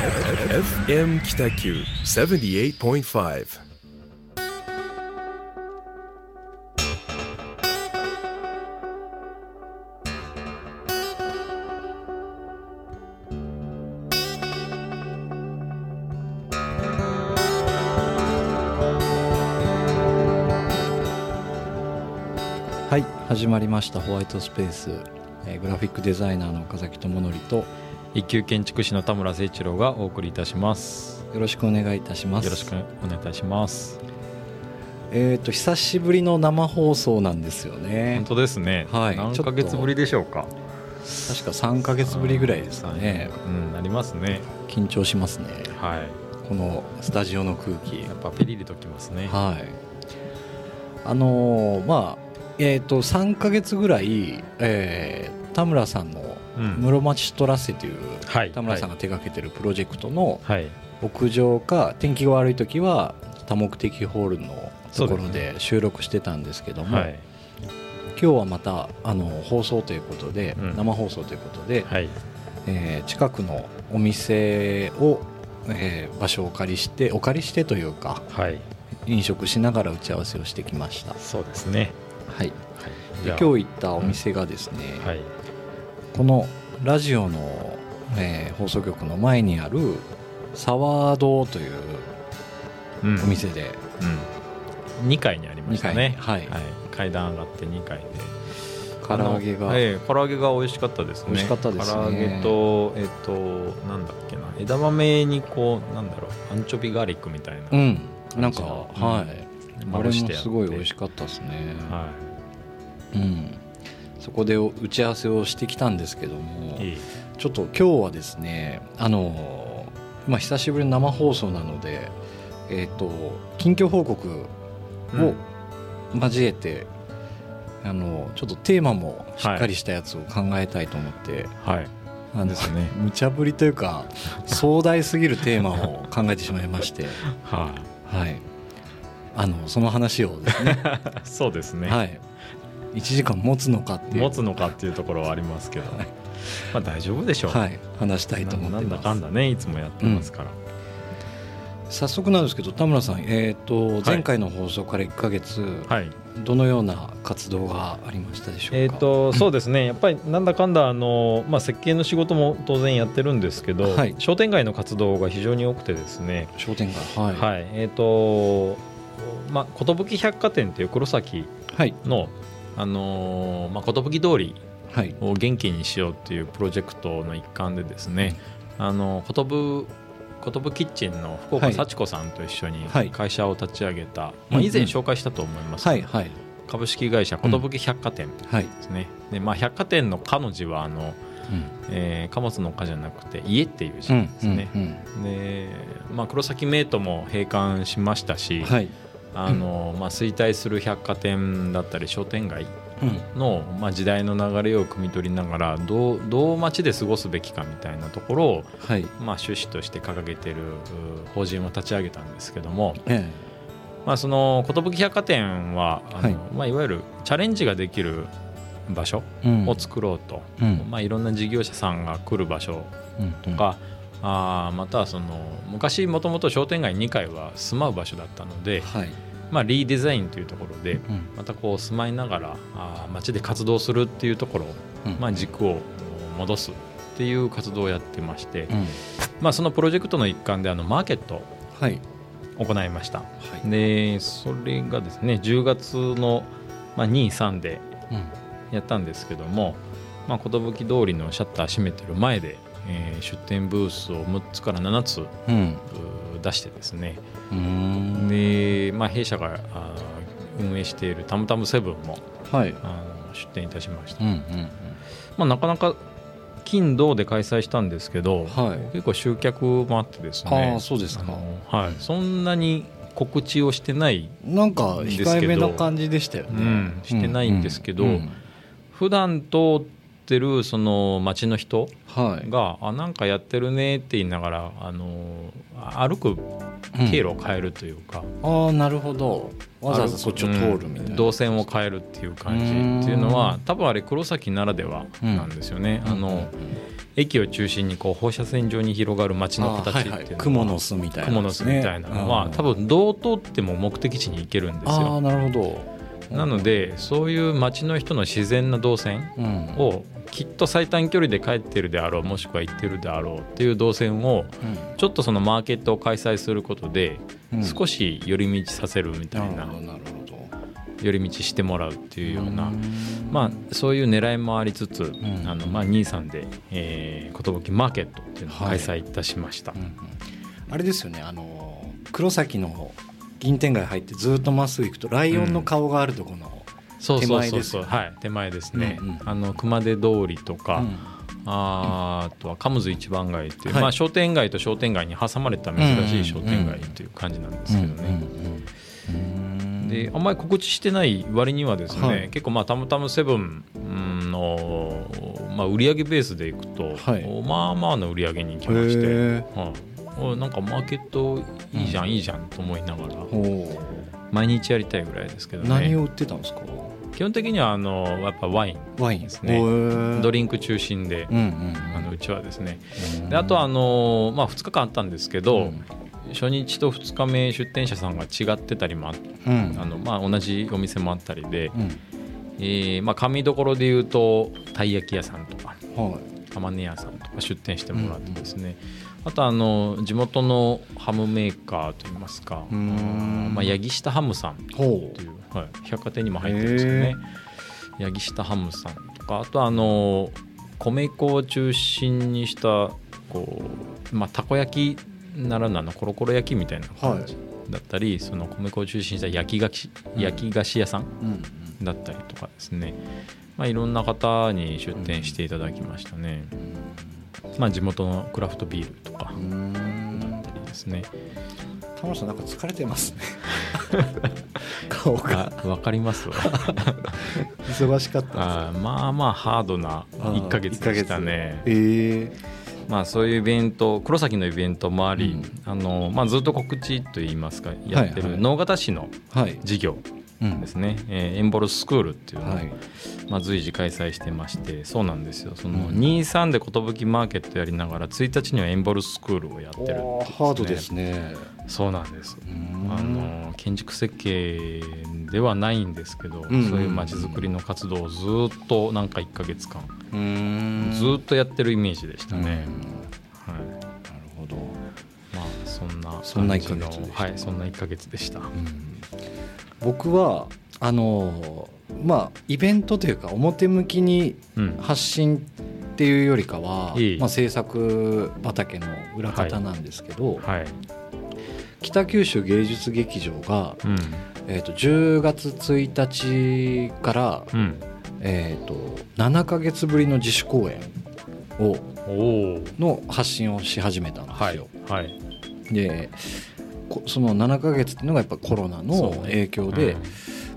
FM 北九78.5はい始まりました。ホワイトスペース、えーグラフィックデザイナーの岡崎智則と一級建築士の田村誠一郎がお送りいたします。よろしくお願いいたします。よろしくお願いいたします。えっ、と久しぶりの生放送なんですよね。本当ですね、はい。何ヶ月ぶりでしょうか。確か3ヶ月ぶりぐらいですかね。うん。なりますね。緊張しますね。はい。このスタジオの空気。やっぱピリリときますね。はい。あのーまあえっ、と3ヶ月ぐらい、えー田村さんのうん室町トラッセというはい。田村さんが手掛けてるプロジェクトのはい。屋上か天気が悪い時は多目的ホールのところで収録してたんですけども、はい。今日はまたあの放送ということで、うん。生放送ということで、はい。えー近くのお店を、えー場所をお借りしてお借りしてというかはい。飲食しながら打ち合わせをしてきました、そうですね。はい、はい。で今日行ったお店がですね、はいこのラジオの、えー放送局の前にある沢堂といううん。お店で、うん、2階にありましたね。二階にはい。階段上がって2階で。唐揚げが、ええ唐揚げが美味しかったですね。美味しかったですね。唐揚げとえっ、となんだっけな。枝豆にこうなんだろう。アンチョビガーリックみたいな、うん。なんか、うん。はいあれもすごい美味しかったですね、はうん、そこで打ち合わせをしてきたんですけどもいいいちょっと今日はですねあのまあ久しぶりの生放送なのでえっ、と近況報告を交えて、あのちょっとテーマもしっかりしたやつを考えたいと思って、はい。あのですね。無茶ぶりというか壮大すぎるテーマを考えてしまいまして、ははい、あのその話をですね、い そうですね、はい、1時間持つのかっていう。持つのかっていうところはありますけど、まあ大丈夫でしょう、はい、話したいと思ってななんだかんだねいつもやってますから、早速なんですけど田村さん、えー、と前回の放送から1か月、はい。どのような活動がありましたでしょうか、えー、とそうですね。やっぱりなんだかんだあの、まあ、設計の仕事も当然やってるんですけど、はい。商店街の活動が非常に多くてですね、商店街はい、はい。えっ、とまあ寿百貨店っていう黒崎はい。のあのーまあ、寿通りはい。を元気にしようっていうプロジェクトの一環でですね、あの寿寿キッチンの福岡はい。幸子さんと一緒にはい。会社を立ち上げた、うんまあ、以前紹介したと思います、はいはい。株式会社寿百貨店はい、ですね、でまあ、百貨店の「か」の字はあの、うん。えー貨物の「か」じゃなくて「家」っていう字うんですね、うんで、まあ、黒崎メイトも閉館しましたし、うんはい、あのまあ、衰退する百貨店だったり商店街うん。の、まあ、時代の流れを汲み取りながらどうどう街で過ごすべきかみたいなところを、はい。まあ、趣旨として掲げているう法人を立ち上げたんですけども、えまあ、その寿百貨店はあの、はい。いまあ、いわゆるチャレンジができる場所えうん。を作ろうと、うん。まあ、いろんな事業者さんが来る場所うん。とか、あーまたはその昔もともと商店街2階は住まう場所だったので、はい、まあ、リーデザインというところでうん。またこう住まいながらあー街で活動するっていうところ、うん。まあ、軸を戻すっていう活動をやってまして、うん。まあ、そのプロジェクトの一環であのマーケットはい。を行いました。はい。でそれがですね10月の、まあ、2、3でうん。やったんですけども、まあ、寿通りのシャッター閉めてる前で、えー出店ブースを6つから7つうん。出してですね。で、まあ、弊社があー運営しているタムタムセブンもはい。あの出店いたしました、うんうんまあ、なかなか金土で開催したんですけど、はい。結構集客もあってですあね。あそうですか。はい、そんなに告知をしてない、なんか控えめな感じでしたよね、うんしてないんですけど、うん普段通っってるその町の人はい。が「あなんかやってるね」って言いながらあの歩く経路を変えるというか、ああなるほど。わざわざそっちを通るみたいな、うん。動線を変えるっていう感じっていうのは多分あれ黒崎ならではなんですよね。あの駅を中心にこう放射線状に広がる街の形っていうのは、はいはい。雲の巣みたいな雲の巣みたいなのは多分どう通っても目的地に行けるんですああよ。なるほど。なのでそういう街の人の自然な動線うん。をきっと最短距離で帰ってるであろうもしくは行ってるであろうっていう動線をちょっとそのマーケットを開催することでうん。少し寄り道させるみたいな寄り道してもらうっていうようなうん。まあそういう狙いもありつつん。あのまあ兄さんでえー寿マーケットっていうのを開催いたしました。うんうん。あれですよねあの黒崎の銀天街入ってずっとまっすぐ行くとライオンの顔があるところの、そうそうそうそうはい。手前ですね。うんうん。あの熊手通りとかうん。あーあとはカムズ一番街っていう、はい。まあ、商店街と商店街に挟まれた珍しい商店街という感じなんですけどね。うんうんうんであんまり告知してない割にはですね、はい。結構まあたむたむセブンの、まあ、売上ベースでいくと、はい。まあまあの売り上げに行きまして、へはい。おなんかマーケットいいじゃん、い。いじゃんと思いながら毎日やりたいぐらいですけどう何ねを売ってたんですか？基本的にはあのやっぱワインワイン。ですねねドリンク中心で、うんうんあのうちはですね。であとはあの、まあ、2日間あったんですけど、うん。初日と2日目出店者さんが違ってたりもあうん。あの、まあ、同じお店もあったりで、うん。えーまあ、紙どころで言うとたい焼き屋さんとかはい。玉ね屋さんとか出店してもらってですね、あとあの地元のハムメーカーといいますか、まあ、八木下ハムさんほという、はい、百貨店にも入ってるんですよね。八木下ハムさんとかあとあの米粉を中心にしたこう、まあ、たこ焼きならぬあのコロコロ焼きみたいな感じだったり、その米粉を中心にした焼き菓子焼き菓子屋さんだったりとかですね、まあ、いろんな方に出店していただきましたね、まあ、地元のクラフトビールとかうん。だったりですね。田村さんなんか疲れてますね 顔が。あわかりますわ。忙しかったあーまあまあハードな1ヶ月でしたね。えまあそういうイベント黒崎のイベントもあり、うん。あのまあ、ずっと告知といいますかやってる能形市のえはい。事業うん。ですね、えーエンボルスクールっていうのを、はい。まあ、随時開催してましてそうなんですよ。そのうん。23で寿マーケットやりながら1日にはエンボルスクールをやってるっていうおーハードですねそうなんです。うん。あの建築設計ではないんですけど、うんそういうまちづくりの活動をずっとなんか1か月間うん。ずっとやってるイメージでしたね、うん。なるはいほど。まあそんなそんな感じの一ヶ月でした。はいそんな1か月でした、僕はあのまあイベントというか表向きにうん。発信っていうよりかは、いい。まあ、制作畑の裏方なんですけど、はい、北九州芸術劇場が、うん。えー、と10月1日から、うん、えー、と7か月ぶりの自主公演をの発信をし始めたんですはいよ。はい。でこその7か月っていうのがやっぱコロナの影響で、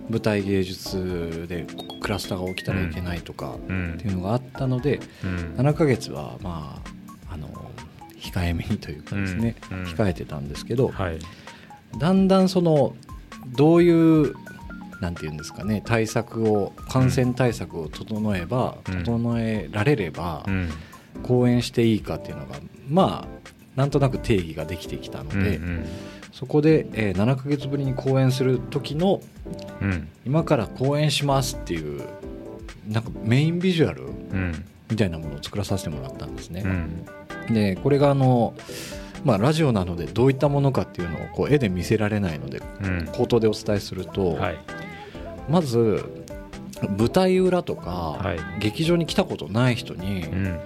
舞台芸術でクラスターが起きたらいけないとかうん。っていうのがあったので、うん。7ヶ月はまあ控えめにというかですね、うんうん。控えてたんですけど、はい。だんだんそのどういうなんていうんですかね対策を感染対策を整えば、うん。整えられれば、うん。公演していいかっていうのがまあなんとなく定義ができてきたので、うんそこで、えー7ヶ月ぶりに公演する時のうん。今から公演しますっていうなんかメインビジュアルうん。みたいなものを作らさせてもらったんですね。うんでこれがあの、まあ、ラジオなのでどういったものかっていうのをこう絵で見せられないのでうん。口頭でお伝えすると、はい。まず舞台裏とか、はい。劇場に来たことない人に、うん。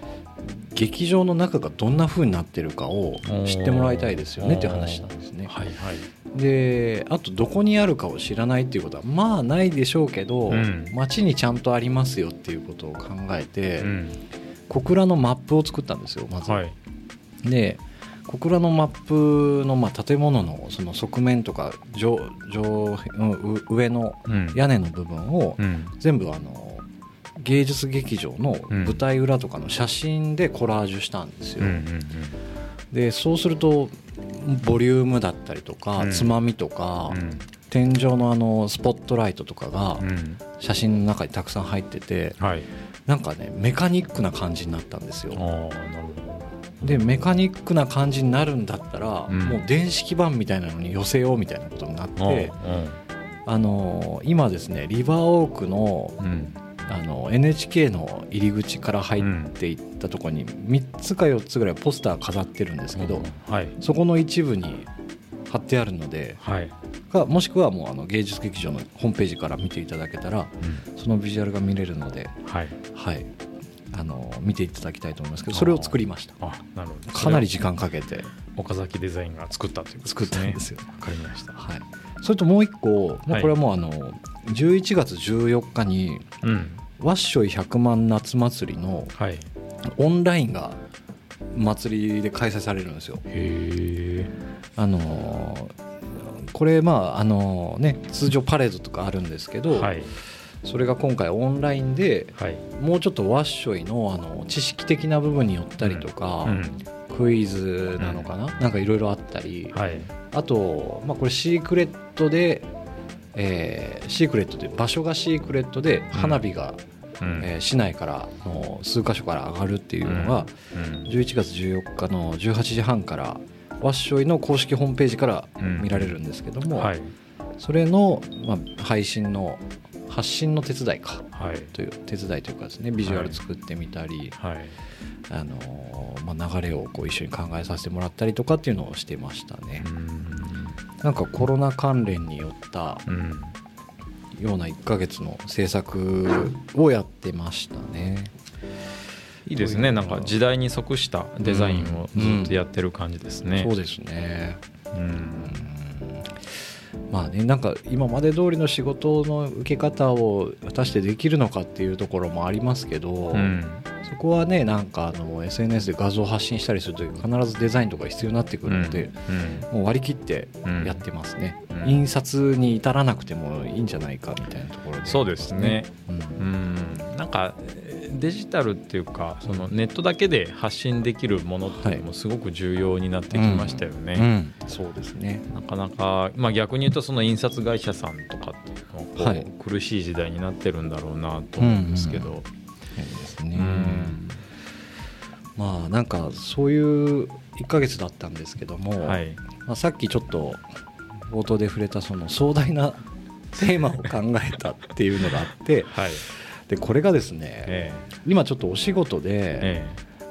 劇場の中がどんな風になってるかを知ってもらいたいですよねっていう話なんですね。はいはい。であとどこにあるかを知らないっていうことはまあないでしょうけど、うん。街にちゃんとありますよっていうことを考えて、うん小倉のマップを作ったんですよまず。はい。で小倉のマップのまあ建物のその側面とか上上上のうん。屋根の部分をうん。全部あの芸術劇場の舞台裏とかの写真でコラージュしたんですよ、でそうするとボリュームだったりとか、うん。つまみとか、うん。天井のあのスポットライトとかがうん。写真の中にたくさん入っててはいなんかねメカニックな感じになったんですよ。でメカニックな感じになるんだったら、うん。もう電子基板みたいなのに寄せようみたいなことになって、うん。あのー今ですねリバーオークのうん。あの NHK の入り口から入っていったところに3つか4つぐらいポスター飾ってるんですけど、はい。そこの一部に貼ってあるのではいかもしくはもうあの芸術劇場のホームページから見ていただけたらうん。そのビジュアルが見れるので、はい。はい、あの見ていただきたいと思いますけどそれを作りました。あなるほど。かなり時間かけて。岡崎デザインが作ったということ作ったんですよ、わかりましたはい、それともう一個もうこれはもうあの11月14日にうん。わっしょい100万夏祭りのはい。オンラインが祭りで開催されるんですよ。へえあのーこれまああのね通常パレードとかあるんですけど、はい。それが今回オンラインではい。もうちょっとワッショイのあの知識的な部分によったりとか、うん。クイズなのかな、なんかいろいろあったり、はい。あと、まあ、これシークレットで、えーシークレットで場所がシークレットで花火が、うん。えー市内からの数箇所から上がるっていうのが、うん。11月14日の18時半からワッショイの公式ホームページからうん。見られるんですけども、はい。それの、まあ、配信の発信の手伝いかはい。という手伝いというかですねビジュアル作ってみたり、はい。あのーまあ、流れをこう一緒に考えさせてもらったりとかっていうのをしてましたね。う。ん。なんかコロナ関連によったうん。ような1ヶ月の制作をやってましたね。いいですね。なんか時代に即したデザインをずっとやってる感じですね。そうですね。うん。まあねなんか今まで通りの仕事の受け方を果たしてできるのかっていうところもありますけど、うん。そこはねなんかあの SNS で画像発信したりすると必ずデザインとか必要になってくるので、もう割り切ってやってますね、うん。印刷に至らなくてもいいんじゃないかみたいなところで。そうですね。うん。うん。なんかえーデジタルっていうかそのネットだけで発信できるものっていうのもすごく重要になってきましたよね、うん。そうですね。なかなか、まあ、逆に言うとその印刷会社さんとかっていうのはこう、はい。苦しい時代になってるんだろうなと思うんですけど、そうですね、うん。まあなんかそういう1ヶ月だったんですけども、はい。まあ、さっきちょっと冒頭で触れたその壮大なテーマを考えたっていうのがあってはいでこれがですねえ今ちょっとお仕事えでえ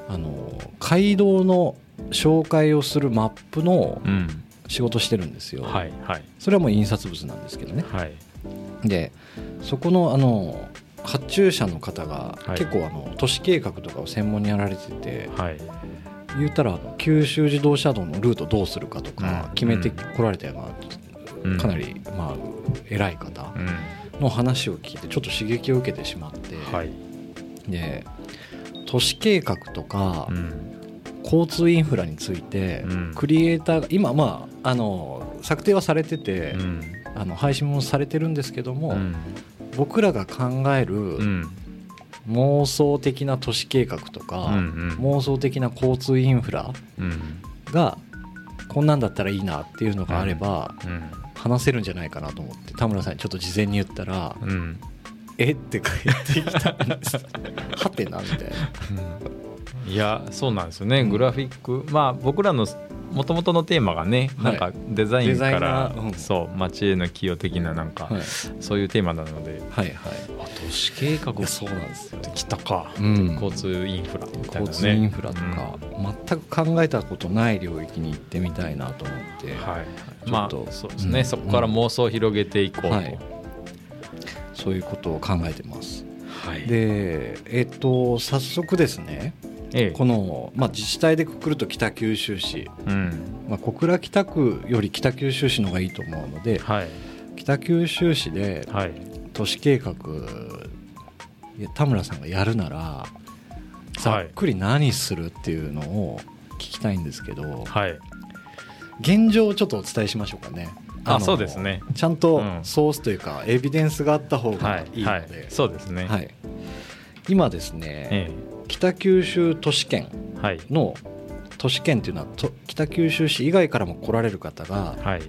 あの街道の紹介をするマップのえうん。仕事してるんですよ、はいはい。それはもう印刷物なんですけどね。はい。でそこのあの発注者の方がはい。結構あの都市計画とかを専門にやられてて、はい。言ったら九州自動車道のルートどうするかとかうん。決めてこられたよううん。なかなりまあ偉い方。うんの話を聞いてちょっと刺激を受けてしまって、はい。で都市計画とかうん。交通インフラについてうん。クリエイターが今まああの策定はされててうん。あの配信もされてるんですけどもうん。僕らが考えるうん。妄想的な都市計画とかうんうん。妄想的な交通インフラうん。がこんなんだったらいいなっていうのがあればうん話せるんじゃないかなと思って。田村さんにちょっと事前に言ったらうん「え？っ?」て返ってきた。んですはてなみたいな。いやそうなんですよね、うんグラフィック。まあ僕らのもともとのテーマがね、はい。なんかデザインから、ーうん。そう街への寄与的ななんか、はい。そういうテーマなので。はいはい。あ都市計画そうなんですよ。ってきたか、うん。交通インフラみたいなね。交通インフラとか、全く考えたことない領域に行ってみたいなと思って、うんはい。ちょまあそうですね、うん。そこから妄想を広げていこうと、ははい。いそういうことを考えてます。でえっと早速ですねええ。この、まあ、自治体でくくると北九州市、うん。まあ、小倉北区より北九州市の方がいいと思うのではい。北九州市ではい。都市計画田村さんがやるならざっくり何するっていうのを聞きたいんですけど、はい。現状をちょっとお伝えしましょうかね。のあそうですね。ちゃんとうん。ソースというかエビデンスがあった方がはいいいので、はい。そうですね。はい。今ですね、え北九州都市圏の都市圏っていうのはと北九州市以外からも来られる方が、はい。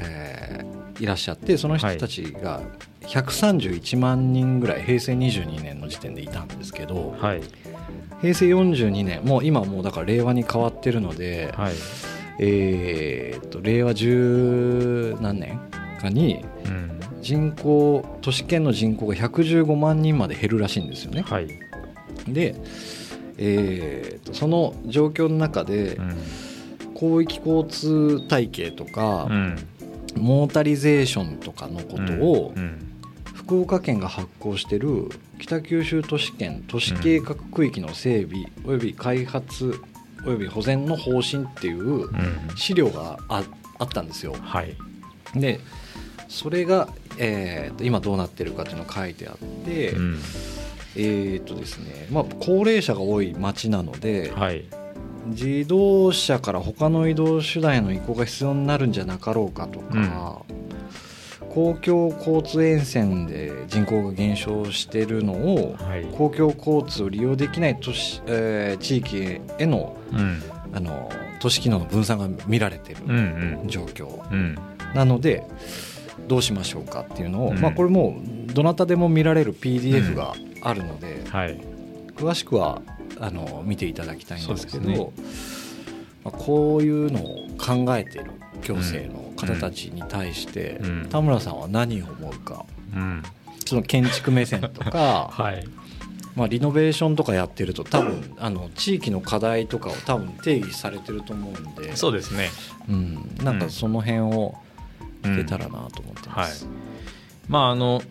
えーいらっしゃってその人たちが131万人ぐらい平成22年の時点でいたんですけどはい。平成42年もう今もうだから令和に変わってるので、はい。えーっと令和十何年かにうん。人口都市圏の人口が115万人まで減るらしいんですよね。はいで、えーとその状況の中でうん。広域交通体系とか、うん。モータリゼーションとかのことを、うん。福岡県が発行している北九州都市圏都市計画区域の整備および開発および保全の方針っていううん。資料がああったんですよ。はい。でそれが、えーと今どうなってるかっていうのが書いてあって、うんえーとですねまあ、高齢者が多い町なので、はい。自動車から他の移動手段への移行が必要になるんじゃなかろうかとか、公共交通沿線で人口が減少しているのをはい。公共交通を利用できない都市、えー地域へのうん。あの都市機能の分散が見られているうんうん。状況。うん。なのでどうしましょうかっていうのを、うん。まあ、これもうどなたでも見られる PDF があるので、はい。詳しくはあの見ていただきたいんですけどね。まあ、こういうのを考えている行政の方たちに対して、うん。田村さんは何を思うか。うん。その建築目線とか、はい。まあ、リノベーションとかやってると多分あの地域の課題とかを多分定義されてると思うんで。そうですね。うん、なんかその辺をうん聞けたらなと思ってます。まああの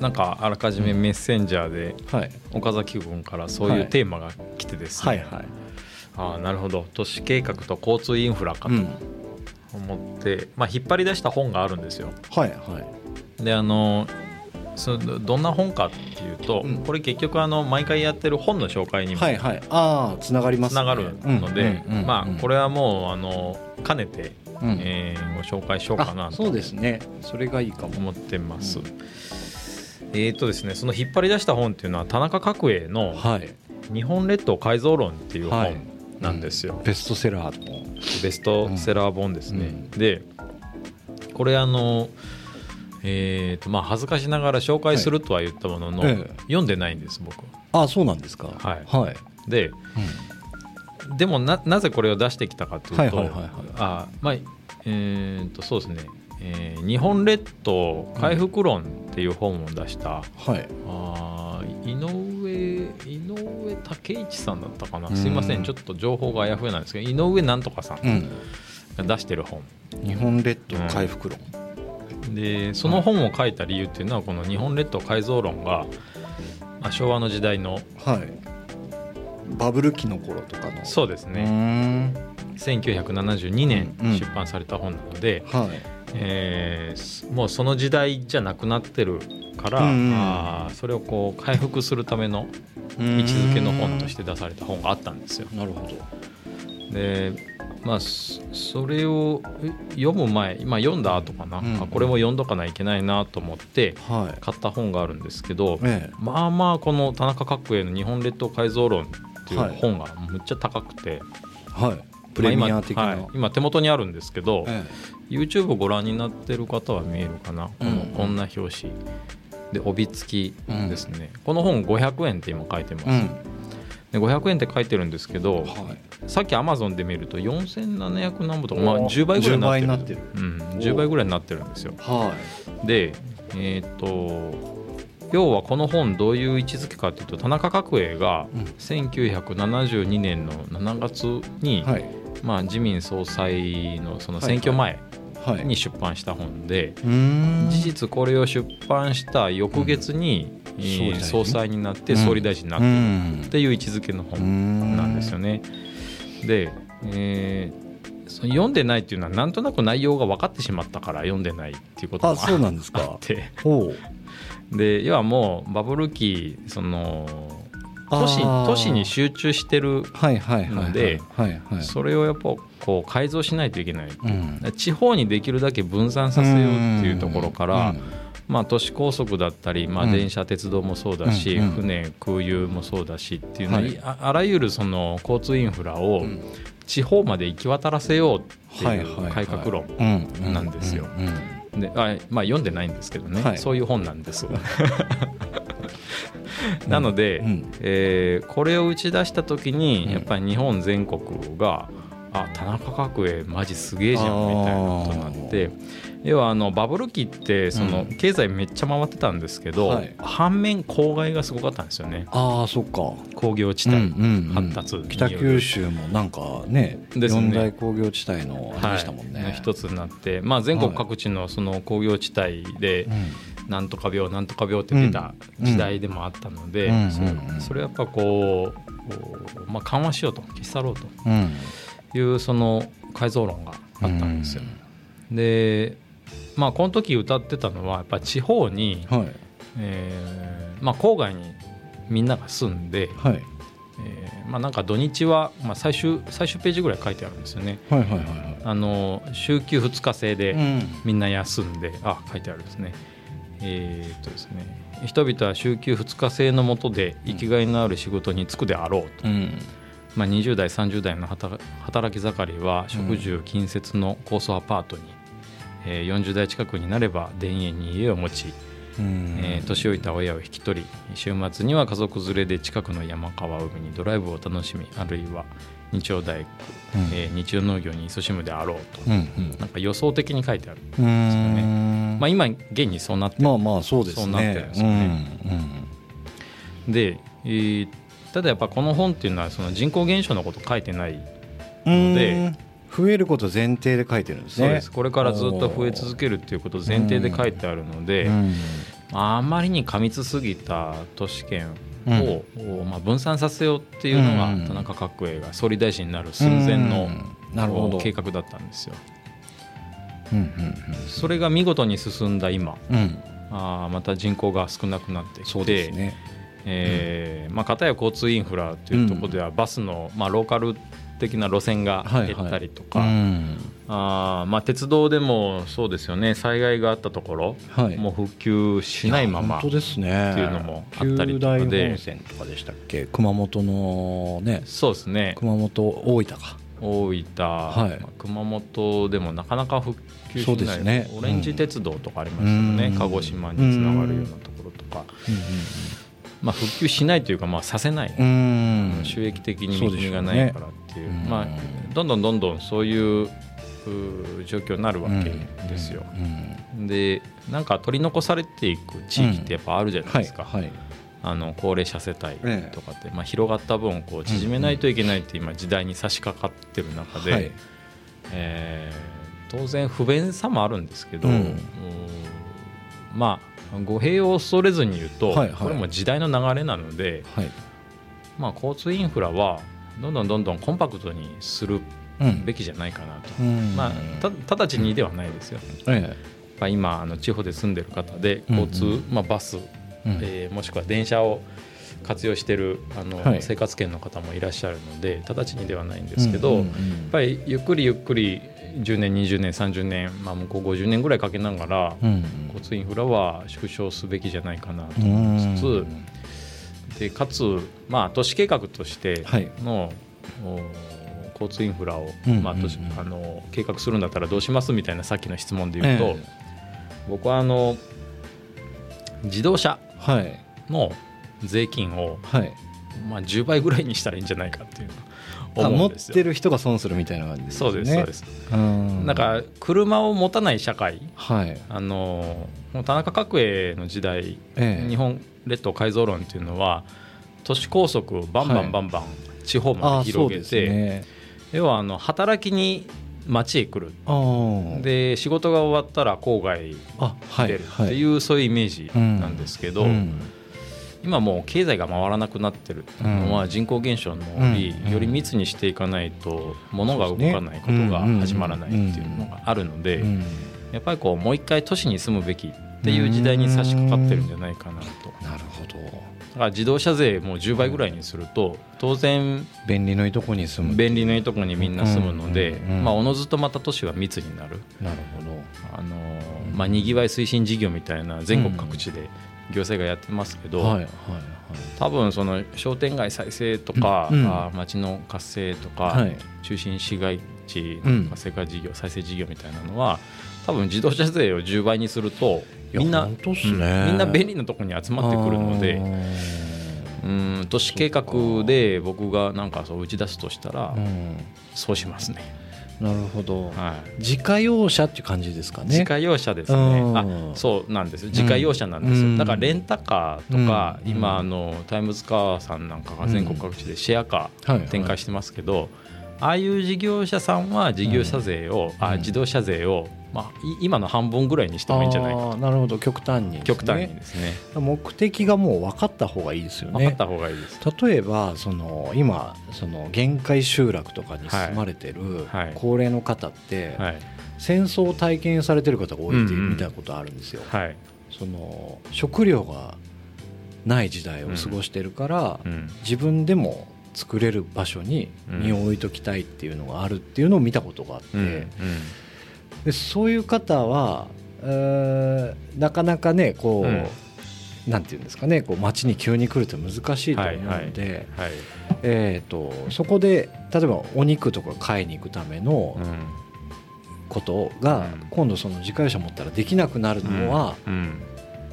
なんかあらかじめメッセンジャーではい、岡崎君からそういうテーマが来てですね、はいはい。ああなるほど。都市計画と交通インフラかとうん。思って、まあ、引っ張り出した本があるんですよ。はいはい。であのそのどんな本かっていうと、うん。これ結局あの毎回やってる本の紹介にもはいはい。ああつながりますつながるのでまあこれ、れはもうあの兼ねて、うん。えーご紹介しようかなそうですね。それがいいかも。思ってます、うん。えーとですねその引っ張り出した本っていうのは田中角栄のはい「日本列島改造論」っていうはい。本なんですよ、ベストセラーの。ベストセラー本ですね、うん。でこれあのえーとまあ恥ずかしながら紹介するとは言ったものの、はい。ええ。読んでないんです僕あそうなんですか。はい。はい、ででもななぜこれを出してきたかというと、あまあえーとそうですね、えー日本列島回復論」っていう本を出した、はい。あー井上井上武一さんだったかな。うん。すいません。ちょっと情報があやふやなんですけど井上なんとかさんうん。が出してる本。日本列島回復論、でその本を書いた理由っていうのはこの「日本列島改造論が」まあ昭和の時代のはいバブル期の頃とかの。そうですね。ん。1972年うん。出版された本なので、はい。えーすもうその時代じゃなくなってるから、うんうん。あーそれをこう回復するための位置づけの本として出された本があったんですよ。なるほど。でまあそそれをえ読む前今読んだ後かな、うんあこれも読んどかないけないなと思ってはい。買った本があるんですけど、え。まあまあこの田中角栄の「日本列島改造論」っていう本がむっちゃ高くて、えはい。プレミア的な、まあ今はい。今手元にあるんですけど、え YouTube ご覧になってる方は見えるかな、このうん。こんな表紙。で帯付きですね、この本500円って今書いてます、えうん。で500円って書いてるんですけどはい。さっき Amazon で見ると4700何部とか、まあ、10倍ぐらい10倍になってる。るうん、10倍ぐらいになってるんですよ。はでえっ、と要はこの本どういう位置づけかというと田中角栄がうん。1972年の7月に、いはい。まあ、自民総裁のそのはい選挙前はいに出版した本で、うーん。事実これを出版した翌月に、えーうん総裁になって総理大臣になっうてん。っていう位置づけの本なんですよね。で、えーその読んでないっていうのはなんとなく内容が分かってしまったから読んでないっていうこともあそうなんですあかで要はもうバブル期その都市都市に集中してるはいはいはいのでそれをやっぱこう改造しないといけない。うん。地方にできるだけ分散させようっていうところから、まあ、都市高速だったり、まあ、うん。電車、鉄道もそうだし、うんうん。船、空輸もそうだしっていうの、はい。ああらゆるその交通インフラをうん。地方まで行き渡らせようってはいいう改革論うんなんですよ。うんうんであ、まあ、読んでないんですけどね、はい。そういう本なんです。なので、うん。えーこれを打ち出した時に、うん。やっぱり日本全国があ田中角栄マジすげえじゃんみたいなことになって要はあのバブル期ってそのうん。経済めっちゃ回ってたんですけど、はい。反面郊外がすごかったんですよね。ああそっか。工業地帯、うんうんうん。発達北九州もなんかね四大工業地帯のあれでしたもんね、はい、一つになって、まあ、全国各地のその工業地帯でうん。なんとか病なんとか病って出た時代でもあったので、うん。それやっぱこうまあ、緩和しようと消し去ろうとうん。いうその改造論があったんですよ。でまあこの時歌ってたのはやっぱ地方に、はい。えーまあ、郊外にみんなが住んで、はい。えーまあ、なんか土日は、まあ、最終最終ページぐらい書いてあるんですよね。はいはいはいはい。あの週休2日制で、うん。みんな休んであ書いてあるんですね。えーっとですね人々は週休2日制のもとで生きがいのある仕事に就くであろうと、うん。まあ、20代30代の働働き盛りは食住近接の高層アパートに、えー40代近くになれば田園に家を持ち、うん。えー年老いた親を引き取り週末には家族連れで近くの山川海にドライブを楽しみあるいは日曜大工、うん。えー日曜農業に勤しむであろうと、うんうん。なんか予想的に書いてある、うーん。まあ、今現にそうなってまあまあそうですね。そうなってるんですよね。で、えーただやっぱこの本っていうのはその人口減少のこと書いてないうんのでうん増えること前提で書いてるんです。ね。です。これからずっと増え続けるっていうことを前提で書いてあるので、うん。あまりに過密すぎた都市圏を、まあ、分散させようっていうのがうん。田中角栄が総理大臣になる寸前のうん。なるほど。計画だったんですよ。うんうんそれが見事に進んだ今うん。うんあーまた人口が少なくなってきてね。えーまあ、片や交通インフラというところではバスの、まあ、ローカル的な路線が減ったりとか、うん。あーまあ、鉄道でもそうですよね。災害があったところ、はい。もう復旧しないままっていうのもあったりとかで。九大本線とかでしたっけ？熊本のね。そうですね。熊本大分か。大分、い。まあ熊本でもなかなか復旧しない、ですね。オレンジ鉄道とかありましたよね、うん。鹿児島につながるようなところとか、まあ、復旧しないというか、まあ、させない、うん。収益的に見込みがないからっていう。まあ、どんどんどんどんそういう状況になるわけですよ。うん。でなんか取り残されていく地域ってやっぱあるじゃないはいですか、はい。あの高齢者世帯とかって、まあ、広がった分こう縮めないといけないって今時代に差し掛かってる中で、はい。えー当然不便さもあるんですけど、まあ語弊を恐れずに言うと、はいはい。これも時代の流れなので、はい。まあ、交通インフラはどんどんどんどんコンパクトにするうんべきじゃないかなと、うん。まあ、た直ちにではないですよ、えまあ、今あの地方で住んでる方で交通、まあ、バス、えうん。えーもしくは電車を活用してるあの、はい。生活圏の方もいらっしゃるので直ちにではないんですけど、やっぱりゆっくりゆっくり10年20年30年、まあ、向こう50年ぐらいかけながら、うん交通インフラは縮小すべきじゃないかなとう思いん。つつ、でかつ、まあ、都市計画としてはい。交通インフラを、計画するんだったらどうしますみたいなさっきの質問で言うと、え僕はあの自動車はい。の税金を、はい。まあ、10倍ぐらいにしたらいいんじゃないかっていうあ持っ思うんですよ。てる人が損するみたいな感じですね。そうですそうです、うん。なんか車を持たない社会はい。あの田中角栄の時代ええ。日本列島改造論っていうのは都市高速をバンバンバンバン地方まあで広げて、ね。要はあの働きに町へ来る。で仕事が終わったら郊外出るってはい。いうそういうイメージなんですけど、うん。今もう経済が回らなくなってる。のは人口減少によりうん。より密にしていかないと物が動かないことが始まらないっていうのがあるのでうん。やっぱりこうもう一回都市に住むべきっていう時代に差し掛かってるんじゃないかなと。なるほど。だから自動車税も10倍ぐらいにすると当然便利のいいとこに住む。便利のいいところにみんな住むのでまあおのずとまた都市は密になる。なるほど。あのまあ、にぎわい推進事業みたいな全国各地で行政がやってますけど、はいはい多分その商店街再生とか、うんあ町の活性とか、はい。中心市街地うん。の活性化事業、再生事業みたいなのは多分自動車税を10倍にするとみんなね。うんみんな便利なところに集まってくるのでうん都市計画で僕がなんかそう打ち出すとしたらそうしますね。なるほど。はい。自家用車っていう感じですかね。自家用車ですね。うん。あそうなんです自家用車なんですよ、うん。だからレンタカーとか、うん。今あのタイムズカーさんなんかが全国各地でシェアカはいー展開してますけど、ああいう事業者さんは事業者税を、あ自動車税を、まあ、い今の半分ぐらいにしてもいいんじゃない？かなるほど。極端にね。極端にですね。目的がもう分かった方がいいですよね。分かった方がいいです。例えばその今その限界集落とかに住まれてるはい。はい。高齢の方ってはい。戦争を体験されてる方が多いってうんうん。みたことあるんですよ。はい。その食料がない時代を過ごしてるからうん。自分でも作れる場所に身を置いときたいっていうのがあるっていうのを見たことがあって、うんうんでそういう方はえーなかなかねこう、うん。なんていうんですかねこう街に急に来ると難しいと思うので、はいえー、とそこで例えばお肉とか買いに行くためのうん。ことが、うん。今度その自家用車持ったらできなくなるのはうん。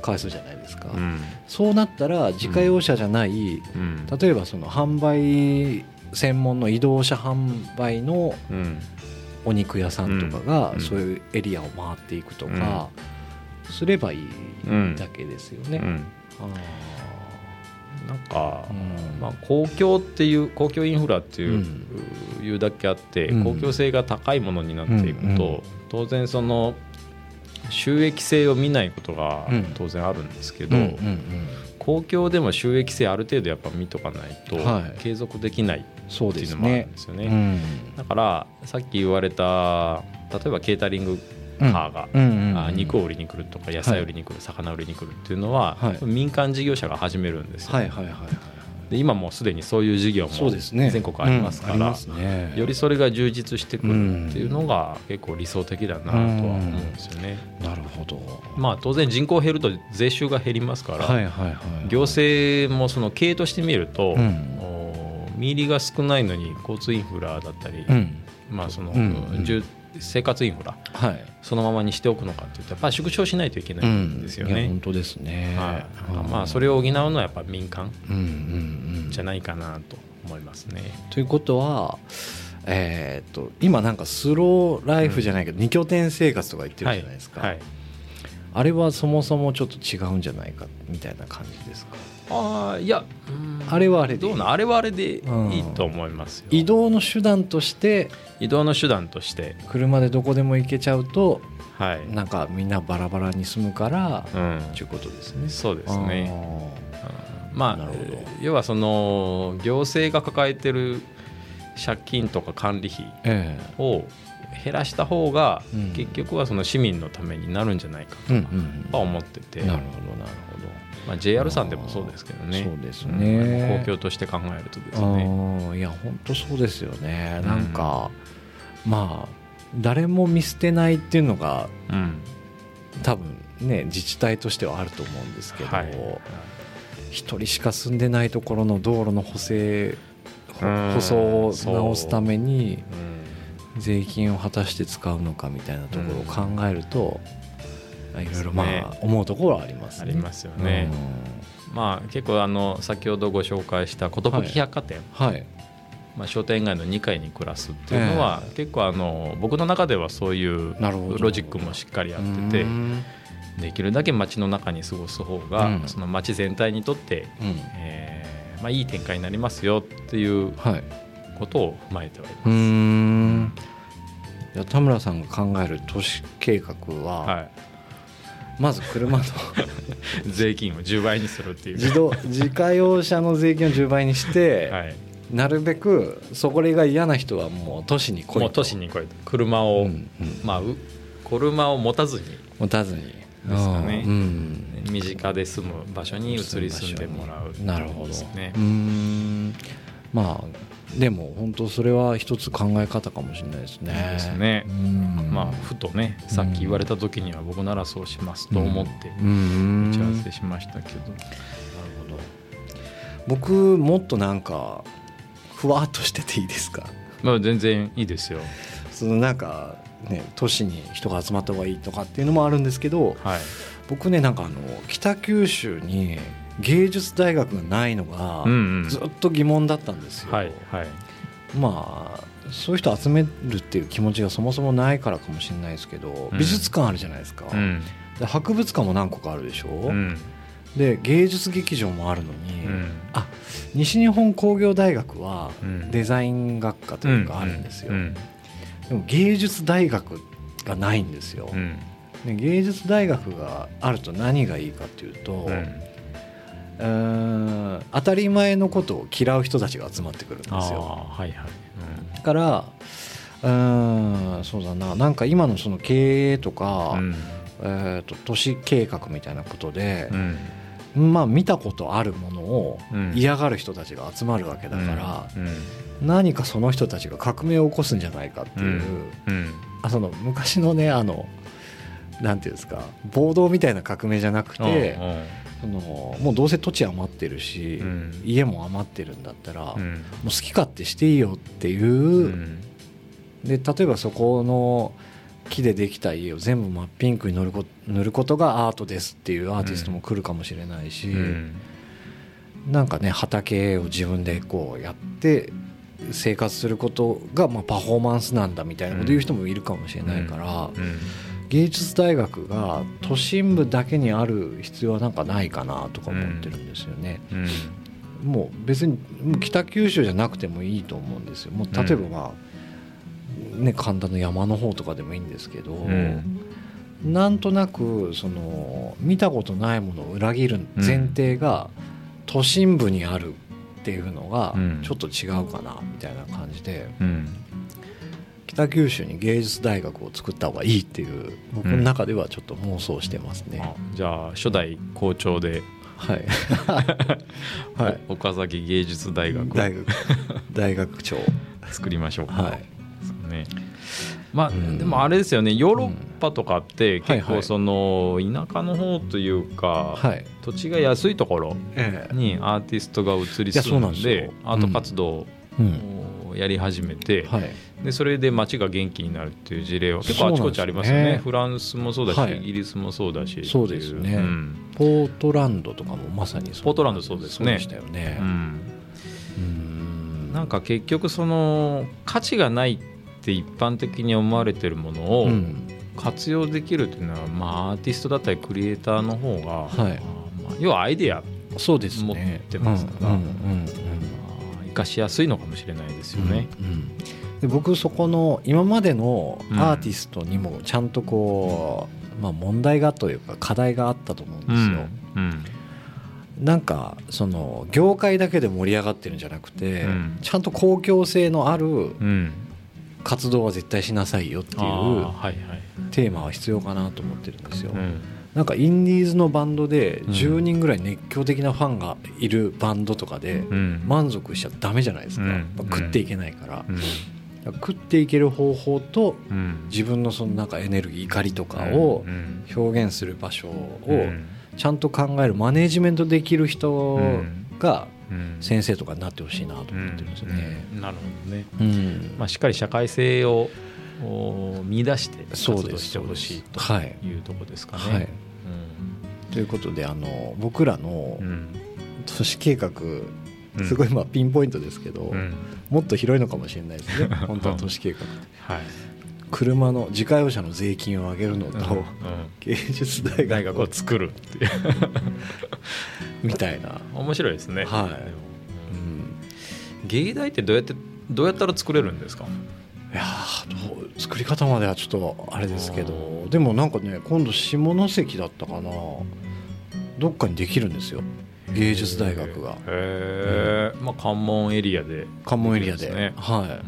かわいそうじゃないですか、うん。そうなったら自家用車じゃない、うん。例えばその販売専門の移動車販売のうんお肉屋さんとかがうんそういうエリアを回っていくとかすればいいだけですよね。なんかまあ、公共っていう公共インフラっていう,、うん。いうだけあって、うん。公共性が高いものになっていくと、うん。うん。当然その収益性を見ないことがうん。当然あるんですけど、うん。うん公共でも収益性ある程度やっぱ見とかないとはい。継続できないそうっていうのもあるんですね。ですよね。うん。だからさっき言われた例えばケータリングカーが、うんうんうん。あ肉を売りに来るとか野菜売りに来る、魚売りに来るっていうのは、はい。民間事業者が始めるんですよ、はいはいはいはいで今もうすでにそういう事業も全国ありますから、うんよりそれが充実してくるっていうのが結構理想的だなとは思うんですよね。なるほど。まあ当然人口減ると税収が減りますから、はいはいはい行政もその経営として見ると、うん。お見入りが少ないのに交通インフラだったり、うん。まあその、うん。住生活インフラはい。そのままにしておくのかっていうとやっぱり縮小しないといけないんですよいやね。本当ですね。はい。まあそれを補うのはやっぱ民間うんうんうん。じゃないかなと思いますね。ということはえーっと今なんかスローライフじゃないけど二拠点生活とか言ってるじゃないですか。はい、あれはそもそもちょっと違うんじゃないかみたいな感じですか？ああいやうん。あれはあれでどうなんあれはあれでいいと思いますよ。移動の手段として移動の手段として、車でどこでも行けちゃうとはい。なんかみんなバラバラに住むからうん。ということですね。そうですね。うんまあなるほど。要はその行政が抱えてる借金とか管理費を減らした方がうん。結局はその市民のためになるんじゃないかとは思ってて、なるほどなるほど。まあ、JR さんでもそうですけどね。そうですうんね。公共として考えるとですあね。ーいや本当そうですよね。うん。なんか、まあ誰も見捨てないっていうのがうん。多分ね自治体としてはあると思うんですけど、はい。一人しか住んでないところの道路の補正舗装を直すためにうん。税金を果たして使うのかみたいなところを考えると、いろいろまねあ思うところはありますね。ありますよね。まあ、結構あの先ほどご紹介した寿百貨店、うんはい。まあ、商店街の2階に暮らすっていうのは、結構あの僕の中ではそういうロジックもしっかりやっててうんできるだけ街の中に過ごす方が、うんその街全体にとって、うんえーまあ、いい展開になりますよっていうはい。ことを踏まえてはいます。ん。いや田村さんが考える都市計画は、はまず車のい、税金を10倍にするっていう。自動自家用車の税金を10倍にして、はい、なるべくそこが嫌な人はもう都市に来いと。もう都市に来いと。車を、うんうん。まあ、う車を持たずに。持たずに。ですかね。うん身近で住む場所に移り住んでもらうなるほど。ですねうーん。まあでも本当それは一つ考え方かもしれないですね。ですね。うん。まあふとねさっき言われた時には僕ならそうしますと思ってうん。打ち合わせしましたけど、なるほど。僕もっとなんかふわっとしてていいですか？まあ全然いいですよ。そのなんかね都市に人が集まった方がいいとかっていうのもあるんですけどはい。僕ねなんかあの北九州に芸術大学がないのがずっと疑問だったんですよ、はいはい。まあそういう人集めるっていう気持ちがそもそもないからかもしれないですけど、うん。美術館あるじゃないですか、うん。で博物館も何個かあるでしょ、うん。で芸術劇場もあるのに、うん。あ西日本工業大学はうん。デザイン学科というかあるんですよ、うん。でも芸術大学がないんですよ、うん。で芸術大学があると何がいいかっていうと、うんうーん。当たり前のことを嫌う人たちが集まってくるんですよ。はいはい。だからうーんそうだな。なんか今のその経営とか、うん。えー、と都市計画みたいなことでう、ん。まあ見たことあるものをうん。嫌がる人たちが集まるわけだから、うん。何かその人たちが革命を起こすんじゃないかっていう、うん。あその昔のねあのなんていうんですか暴動みたいな革命じゃなくて、そのもうどうせ土地余ってるし、うん。家も余ってるんだったら、もうん。う好き勝手していいよっていう、うん。で例えばそこの木でできた家を全部真っピンクに塗るこ塗ることがアートですっていうアーティストも来るかもしれないし、うん。なんかね畑を自分でこうやって生活することがまあパフォーマンスなんだみたいなこと言う人もいるかもしれないから、うん芸術大学が都心部だけにある必要はなんかないかなとか思ってるんですよね。うん。もう別にもう北九州じゃなくてもいいと思うんですよ。もう例えばまあ、ね神田の山の方とかでもいいんですけど、ん。なんとなくその見たことないものを裏切る前提が都心部にあるっていうのがうん。ちょっと違うかなみたいな感じで。うん北九州に芸術大学を作った方がいいっていう僕の中ではちょっと妄想してますね。あじゃあ初代校長で。はい、はい、お岡崎芸術大学。を大学。大学長。作りましょうか、はい。ね。まあ、うん。でもあれですよね。ヨーロッパとかって結構その田舎の方というか、はい、土地が安いところええ。にアーティストが移り住んでアート活動うん。をやり始めて、はい、でそれで街が元気になるっていう事例は結構あちこちありますよね。ねフランスもそうだし、はい。イギリスもそうだしそうですね。うん。ポートランドとかもまさにそう。ポートランドそうですね。したよね。う。ん。うん。なんか結局その価値がないって一般的に思われてるものをうん。活用できるっていうのは、まあ、アーティストだったりクリエイターの方が、はい。まあ要はアイデアそうですね。持ってますからうんうん生かしやすいのかもしれないですよね。うんうんで僕そこの今までのうん。アーティストにもちゃんとこう、まあ、問題がというか課題があったと思うんですよ。うん。なんかその業界だけで盛り上がってるんじゃなくて、うん。ちゃんと公共性のあるうん。活動は絶対しなさいよっていうあーはいはい。テーマは必要かなと思ってるんですよ。うん。なんかインディーズのバンドでうん10人ぐらい熱狂的なファンがいるバンドとかでうん満足しちゃダメじゃないですか、食っていけないから,、うん食っていける方法とうん。自分のそのなんかエネルギー怒りとかをうん表現する場所をうん。ちゃんと考えるマネジメントできる人がうん。先生とかになってほしいなと思ってるんですよね。うん。なるほどね、うん。まあ、しっかり社会性をお見出して活動してほしいとはい。いうところですかね。はい、ということであの僕らの都市計画うんすごいまあピンポイントですけど、うん。もっと広いのかもしれないですね。本当は都市計画って。はい。車の自家用車の税金を上げるのと、芸術大大学を作るっていう。みたいな、面白いですね。はい。うん、芸大ってどうやってどうやったら作れるんですか？いや作り方まではちょっとあれですけど。でもなんかね今度下関だったかな。どっかにできるんですよ芸術大学が。へえ、まあ関門エリアで。関門エリアで、ねは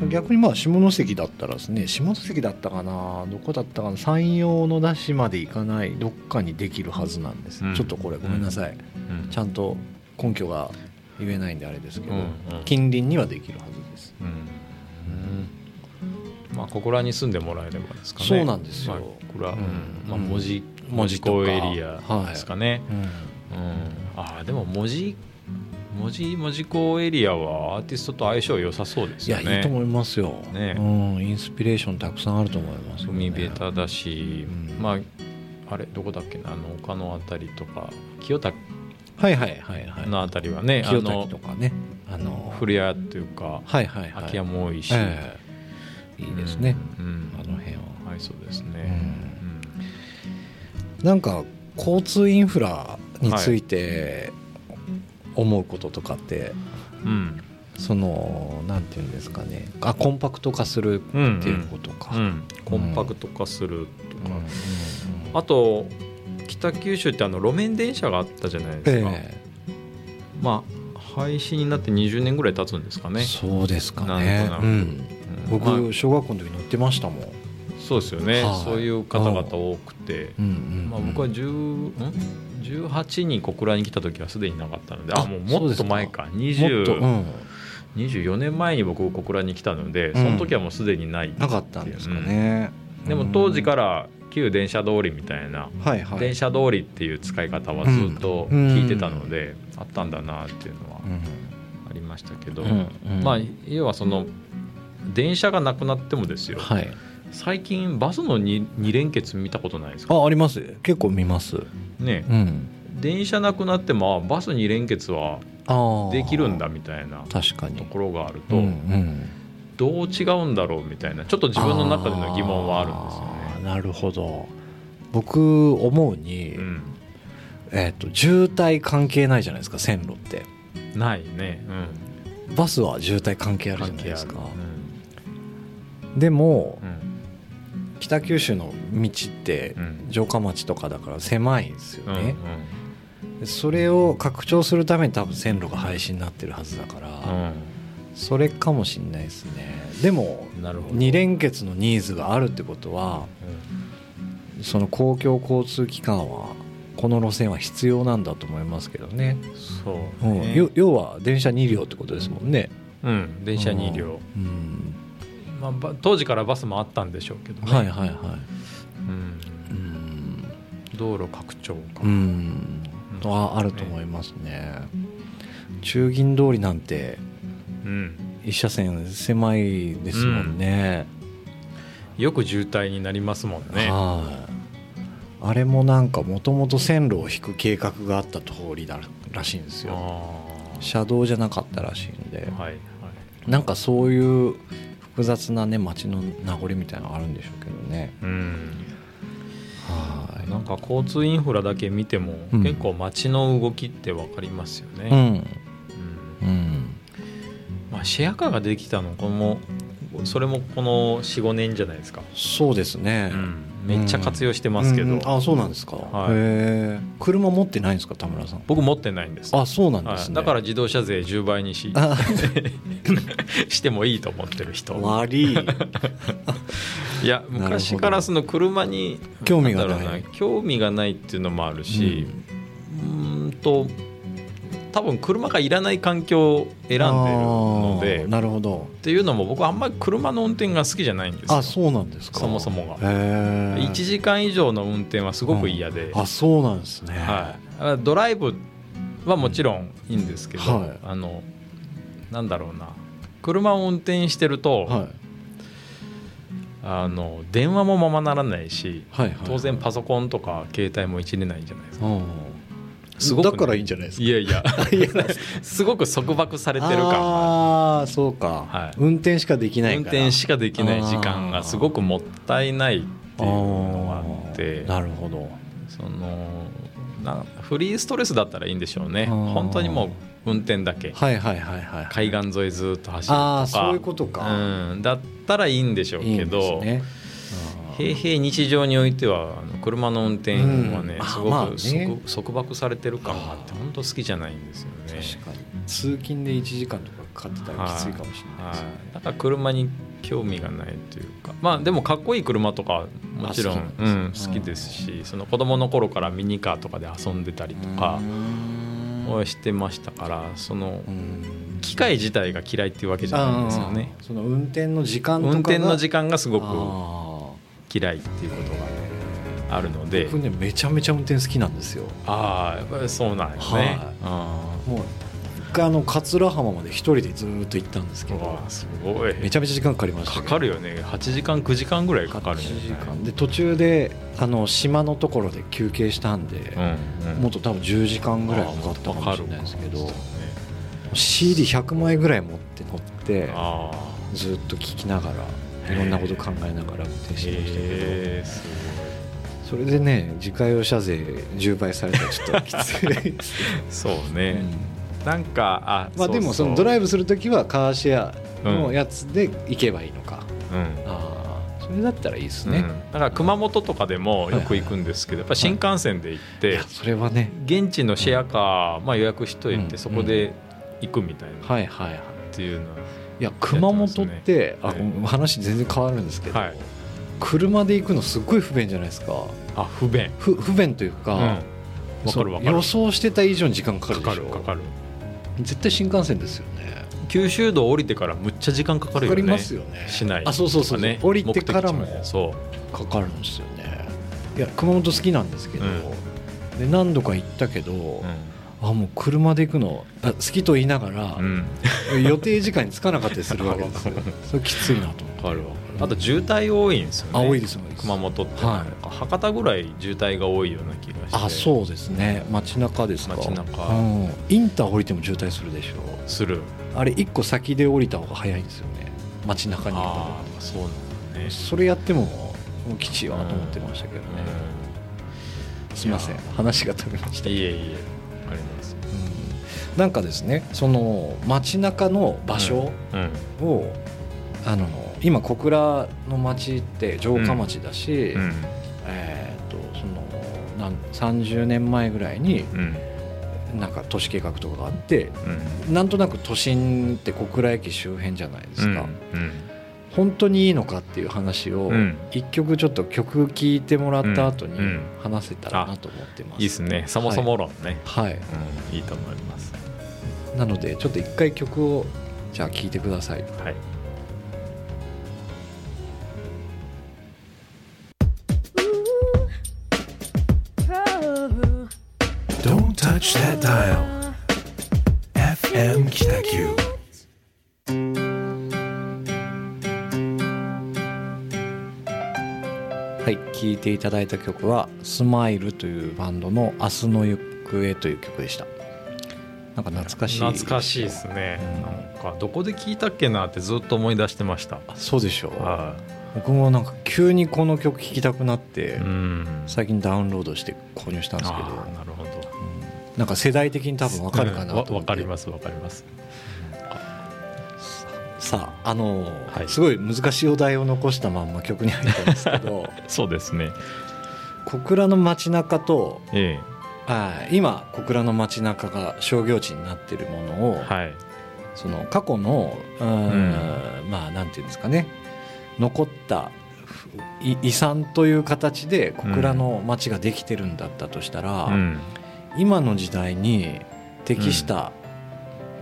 い。うん。逆にまあ下関だったらですね下関だったかなどこだったかな山陽の出しまで行かないどっかにできるはずなんです、うん。ちょっとこれごめんなさい、うん。ちゃんと根拠が言えないんであれですけど、うんうん。近隣にはできるはずです、うん。まあここらに住んでもらえればですかね。そうなんですよ。まあ、これは、うん。まあ、うん文字文文字字とか。工エリアですかね、うん。うんああでも文字文字文字工エリアはアーティストと相性良さそうですいやよね。いいと思いますよ、ね。うん、インスピレーションたくさんあると思いますよ。ね、海ベタだし、うん。まああれどこだっけなあの丘のあたりとか清滝はいはいはいはい。のあたりはね、清あの滝とかね。あの古屋っていうかはいはいはい。空き家も多いし、ええ。いいですね、うんうん。あの辺は。はいそうですね、なんか交通インフラについて思うこととかって、うん。うんそのなんていうんですかね。あコンパクト化するうんっていうことか、うんコンパクト化するとか、うんうんうんあと北九州ってあの路面電車があったじゃないですか、えまあ廃止になって20年ぐらい経つんですかえね、そうですかね。うん。うん。僕、まあ小学校の時乗ってましたもん、そうですよね、はい。そういう方々多くて、うんうんうん。まあ、僕は10ん？18に小倉に来た時はすでになかったのでああもうもっと前か。もっと、20うん、24年前に僕小倉に来たのでその時はもうすでにない、なかったんですかね、でも当時から旧電車通りみたいな、はいはい。電車通りっていう使い方はずっと聞いてたので、あったんだなっていうのはありましたけど、うん。うん。まあ要はその電車がなくなってもですよ。はい最近バスの 2, 二連結見たことないですか？ああります。結構見ます。ね。うん。電車なくなってもあバス2連結はああできるんだみたいな確かに。ところがあると、うんうん。どう違うんだろうみたいなちょっと自分の中での疑問はあるんですよね。なるほど。僕思うに、うん、えっと渋滞関係ないじゃないですか線路って。ないね、うん、バスは渋滞関係あるじゃないですか、でもうん北九州の道ってうん。城下町とかだから狭いんですようんね、それを拡張するために多分線路が廃止になってるはずだから、うん。それかもしれないですね。でもうんなるほど。二連結のニーズがあるってことはその公共交通機関はこの路線は必要なんだと思いますけどね、うんそううん。ねよ要は電車2両ってことですもんね、うん、電車2両、うんまあば、当時からバスもあったんでしょうけどね、はいはいはい。うん。うん、道路拡張か、うん、はあると思いますね。中銀通りなんてうん。一車線狭いですもんね、よく渋滞になりますもんね。はい。あれもなんかもともと線路を引く計画があった通りだらしいんですよ。あ車道じゃなかったらしいんで。ーはいはい。なんかそういう複雑なね街の名残みたいなのがあるんでしょうけどね。うん、はなんか交通インフラだけ見ても、うん。結構街の動きって分かりますよね。ん。うん。うん。まあ、シェアカーができたのこのそれもこの45年じゃないですか、そうですね、うんめっちゃ活用してますけど、うんうん。あそうなんですか、はい。へえ車持ってないんですか田村さん。僕持ってないんです。あそうなんではい、すね、だから自動車税10倍にしあ してもいいと思ってる人。悪い。いや昔からその車に興味がない。興味がないっていうのもあるし、うーんと多分車がいらない環境を選んでるのあでーなるほど。っていうのも僕あんまり車の運転が好きじゃないんですよ。あそうなんですか。そもそもが。へえ1時間以上の運転はすごく嫌で、あそうなんですね。はい、ドライブはもちろんいいんですけど、はい。あのなんだろうな。車を運転してると、はい。あの電話もままならないしはいはい。当然パソコンとか携帯もいじれないじゃないですか。うんすごくね。だからいいんじゃないですか。いやいや。すごく束縛されてる感。がああそうか、はい。運転しかできない運転しかできない時間がすごくもったいないっていうのがあって。なるほど。そのなフリーストレスだったらいいんでしょうね。本当にもう運転だけ。はいはいはいはい海岸沿いずっと走るとか。ああそういうことか、うん、だったらいいんでしょういいけどんで平々日常においてはあの車の運転はね、うん。すごく、まあね。束束縛されてる感があって本当好きじゃないんですよね。確かに。通勤で1時間とかかかってたらきついかもしれないですね。はい、だから車に興味がないというか。まあでもかっこいい車とかもちろんあ好き。うん好きですしその子供の頃からミニカーとかで遊んでたりとかをしてましたからそのうん。機械自体が嫌いっていうわけじゃないんですよね。その運転の時間運転の時間がすごくあ嫌いっていうことがあるので。ー僕ねめちゃめちゃ運転好きなんですよ。ああやっぱりそうなんよね、はい。あもう一回あの桂浜まで一人でずーっと行ったんですけど。すごい。めちゃめちゃ時間かかりましたかかるよね。8時間9時間ぐらいかかるん8よね。時間で途中であの島のところで休憩したんで、うんうん。もっと多分10時間ぐらいかかったかもしれないですけど。CD100 枚ぐらい持って乗ってあずっと聴きながらいろんなこと考えながら運転あしてましたけど、それでね自家用車税10倍されたらちょっときつい、そうね、なんかあまあでもそのドライブする時はカーシェアのうん。やつで行けばいいのか、うん。ああそれだったらいいですね、うん、だから熊本とかでもよく行くんですけど、やっぱ新幹線で行って、それはね。現地のシェアカー、まあ、予約しといて、うん。そこで行くみたいな、はいはいはい。っていうのいや熊本って、あはい話全然変わるんですけど、はい。車で行くのすっごい不便じゃないですか。あ不便。不不便というか、うん。わかるわかる。予想してた以上に時間かかるかでしょ。かるかかる。絶対新幹線ですよね。九州道降りてからむっちゃ時間かかるよね。かかりますよね。市内あそうそうそうね降りてからもかかるんですよね。いや熊本好きなんですけど、で何度か行ったけど、うあもう車で行くのあ好きと言いながら、ん、うん、予定時間に着かなかったりするわけですよ。それきついなと。思ってわかるわ。あと渋滞多いんですよね。あ多いです熊本って、はい。博多ぐらい渋滞が多いような気がして。あそうですね。街中ですか。街中。うん、インター降りても渋滞するでしょする。あれ一個先で降りた方が早いんですよね。街中に。あのあそうなんだね。それやってももうきちいわと思ってましたけどね、すみません。話が飛びました、いえいえなんかですねその街中の場所うんを、あの今小倉の町って城下町だし、うん。えー、とそのなん30年前ぐらいにうん。なんか都市計画とかがあってうん。なんとなく都心って小倉駅周辺じゃないですか、うん。本当にいいのかっていう話をうん。一曲ちょっと曲聴いてもらった後にうん。うん。話せたらなと思ってます、いいですね。そもそも論ね、はい、うん、いいと思いますなのでちょっと一回曲をじゃあ聴いてくださいはい Don't touch that dial. FM Kitaku. はい聴いていただいた曲は「スマイルというバンドの「明日の行方」という曲でしたなんか懐かしい。懐かしいですね、うんなんかどこで聞いたっけなってずっと思い出してました。あそうでしょう。は僕もなんか急にこの曲聴きたくなって、いうん。最近ダウンロードして購入したんですけど。なるほど。うん。なんか世代的に多分わかるかなとわわかりますわかります。さああのーはい。すごい難しいお題を残したまんま曲に入ったんですけど。そうですね。小倉の街中とえ今小倉の街中が商業地になってるものを、えはい。その過去のうーんまあなんていうんですかね。残ったい遺産という形で小倉の街ができてるんだったとしたら、うん。今の時代に適した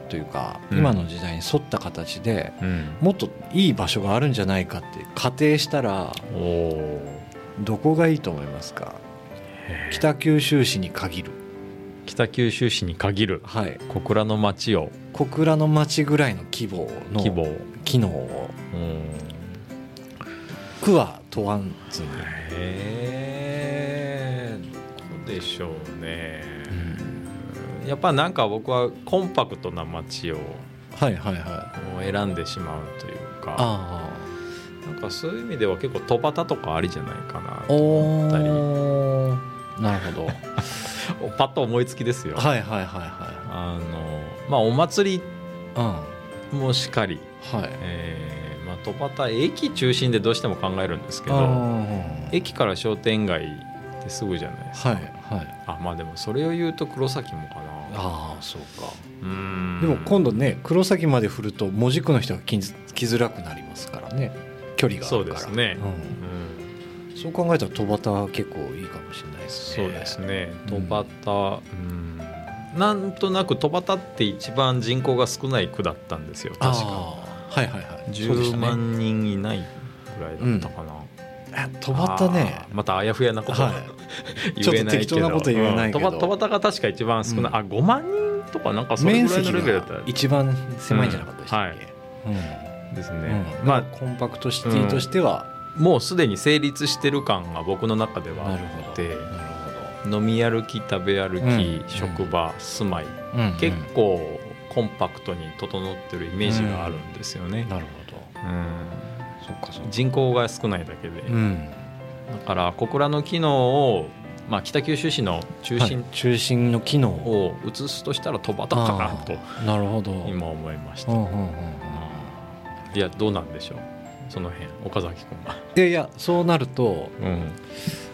というか、うん。今の時代に沿った形でうん。もっといい場所があるんじゃないかって仮定したらおおどこがいいと思いますか？北九州市に限る。北九州市に限る。はい。小倉の町を。小倉の町ぐらいの規模の規模。を機能を。うん。区は問わずに、へえどうでしょうね。やっぱなんか僕はコンパクトな街をはいはいはい。選んでしまうというか。あなんかそういう意味では結構戸端とかありじゃないかなあと思ったりなるほど。パッと思いつきですよ、はいはいはいはあのまあお祭りいうん。もしかり、はい。えーまあ、戸端駅中心でどうしても考えるんですけあどー駅から商店街ってすぐじゃないですか、はいはい。あまあでもそれを言うと黒崎もかな。ああそうか。うーん。でも今度ね黒崎まで振ると門司区の人が来づらくなりますからね。距離があそうるから。ですね、うん。うんそう考えたら戸端は結構いいかもしれないですね。そうですね。うん。戸端うん。なんとなく戸端って一番人口が少ない区だったんですよ確か。はいはいはい。そうでし10たね万人いないぐらいだったかな、え戸端ね。またあやふやなこと、はい。言えないけどちょっと適当なこと言えないけど。うん。が確か一番少ない、うん。あ5万人とかなんかそれ面ぐらいの積レベルだったが一番狭いんじゃなかったでしたっけ、ですね、うん。まあコンパクトシティとしては、もうすでに成立してる感が僕の中ではあって飲み歩き食べ歩き、うん。職場住まいうん結構コンパクトに整ってるイメージがあるんですよね、なるほど。うん。そっかそっか。人口が少ないだけで、うん。だから小倉の機能を、まあ、北九州市の中心はい。中心の機能を。移すとしたら戸端かなとなるほど。今思いました、うんうんうんうん。いやどうなんでしょうその辺岡崎君は。いやいやそうなるとうん。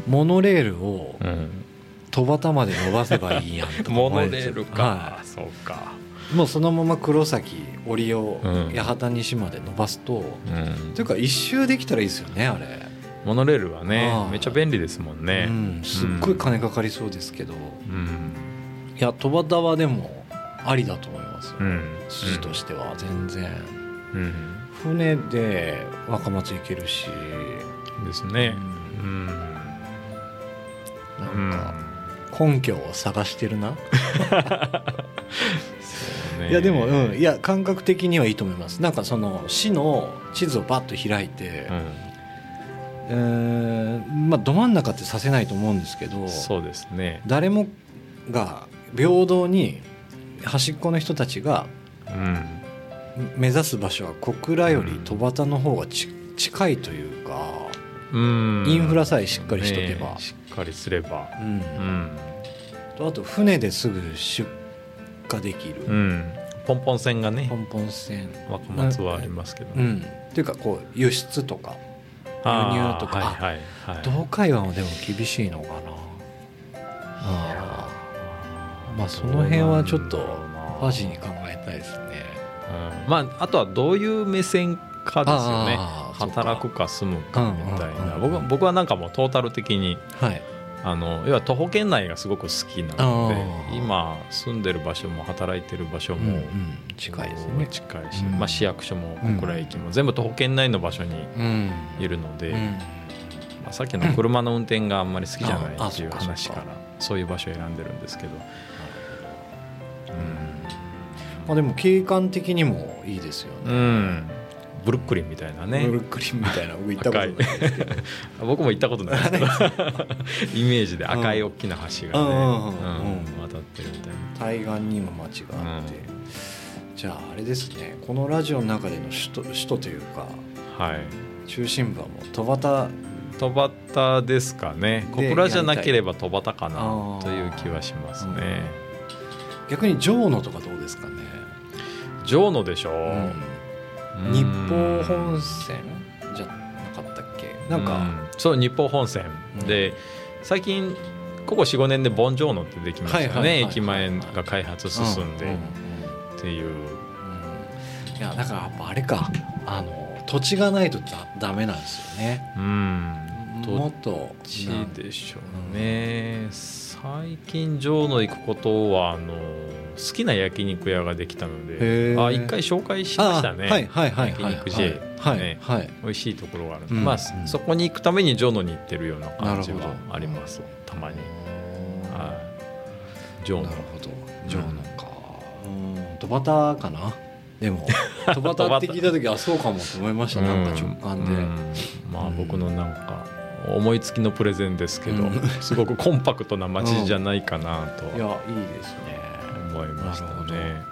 モノレールをうん、戸端まで伸ばせばいいやんとか モノレールか、はそうか、い、もうそのまま黒崎折をうん。八幡西まで伸ばすと、うん。というか一周できたらいいですよねあれ、モノレールはねめっちゃ便利ですもんね。う。ん、すっごい金かかりそうですけど、うん。いや戸端はでもありだと思いますよ、うん。筋としては全然。うん船で若松行けるし、ですね。ううん。んなんか根拠を探してるな、いやでも、うん、いや感覚的にはいいと思います。なんかその市の地図をバッと開いて、えーまあど真ん中ってさせないと思うんですけどそうですね。誰もが平等に端っこの人たちがうん目指す場所は小倉より戸端の方がち近いというか、うん。インフラさえしっかりしとけば。ねしっかりすれば。うん。うん。とあと船ですぐ出荷できる、うん。ポンポン船がねポンポン船。若松はありますけど。ね。うん。っていうかこう輸出とか輸入とか。はいはいはい。東海湾はでも厳しいのかな。あー。まあその辺はちょっとファジに考えたいですねうん。まああとはどういう目線かですよね。働くか住むかみたいな。僕は僕はなんかもうトータル的にはい。あの要は徒歩圏内がすごく好きなので今住んでる場所も働いてる場所も、近いですね。近いし、うん。まあ、市役所も小倉駅も全部徒歩圏内の場所にうん。いるので、うん。まあ、さっきの車の運転があんまり好きじゃないっていう話からそういう場所を選んでるんですけど、まあでも景観的にもいいですようねん、ブルックリンみたいなね。ブルックリンみたいな僕行ったことないですけど。僕も行ったことないです。け どイメージで赤い大きな橋がね、うん。うんうんうんうん。渡ってるみたいな。対岸にも町があって、じゃああれですね。このラジオの中での首都首都というか。はい。中心部はもう戸端戸端ですかね。小で倉じゃなければ戸端かあなーという気はしますね逆に城野とかどうですかね、城野でしょう。ん。うん。日報本線じゃなかったっけ？なんか、うん。そう日報本線。うん。で最近ここ45年でボンジョーノってできましたよね。駅前が開発進んで。ううっていう。うん。うんいやだからやっぱあれか。あの土地がないとだダメなんですよね。うん。もっと。地でしょうね最近城野行くことはあの好きな焼肉屋ができたのであ一回紹介しましたね。あはいはいはいはい。焼肉 J はいね。はい。美味しいところがあるうん。まあ、うんそこに行くために城野に行ってるような感じはありますたまに、ははい、城野なるほど。城野か。うん。戸端かな？でも。戸端。って聞いた時あそうかもと思いました。なんか直感で。うん。まあうん。僕のなんか思いつきのプレゼンですけど、うん。すごくコンパクトな街じゃないかなと いやいいですね。思いましたね。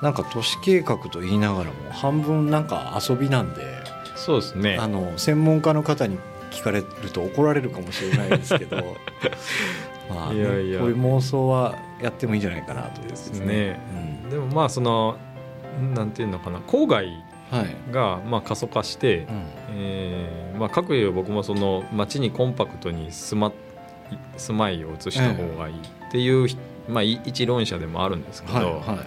なんか都市計画と言いながらも半分なんか遊びなんでそうですね。あの専門家の方に聞かれると怒られるかもしれないですけど まあね、いやいや。こういう妄想はやってもいいんじゃないかなとですね。うんでもまあそのなんていうのかな郊外はい、がまあ過疎化して、うん。えーまあ、各有僕もその町にコンパクトに住ま住まいを移した方がいいっていう、まあ、い一論者でもあるんですけど、はいは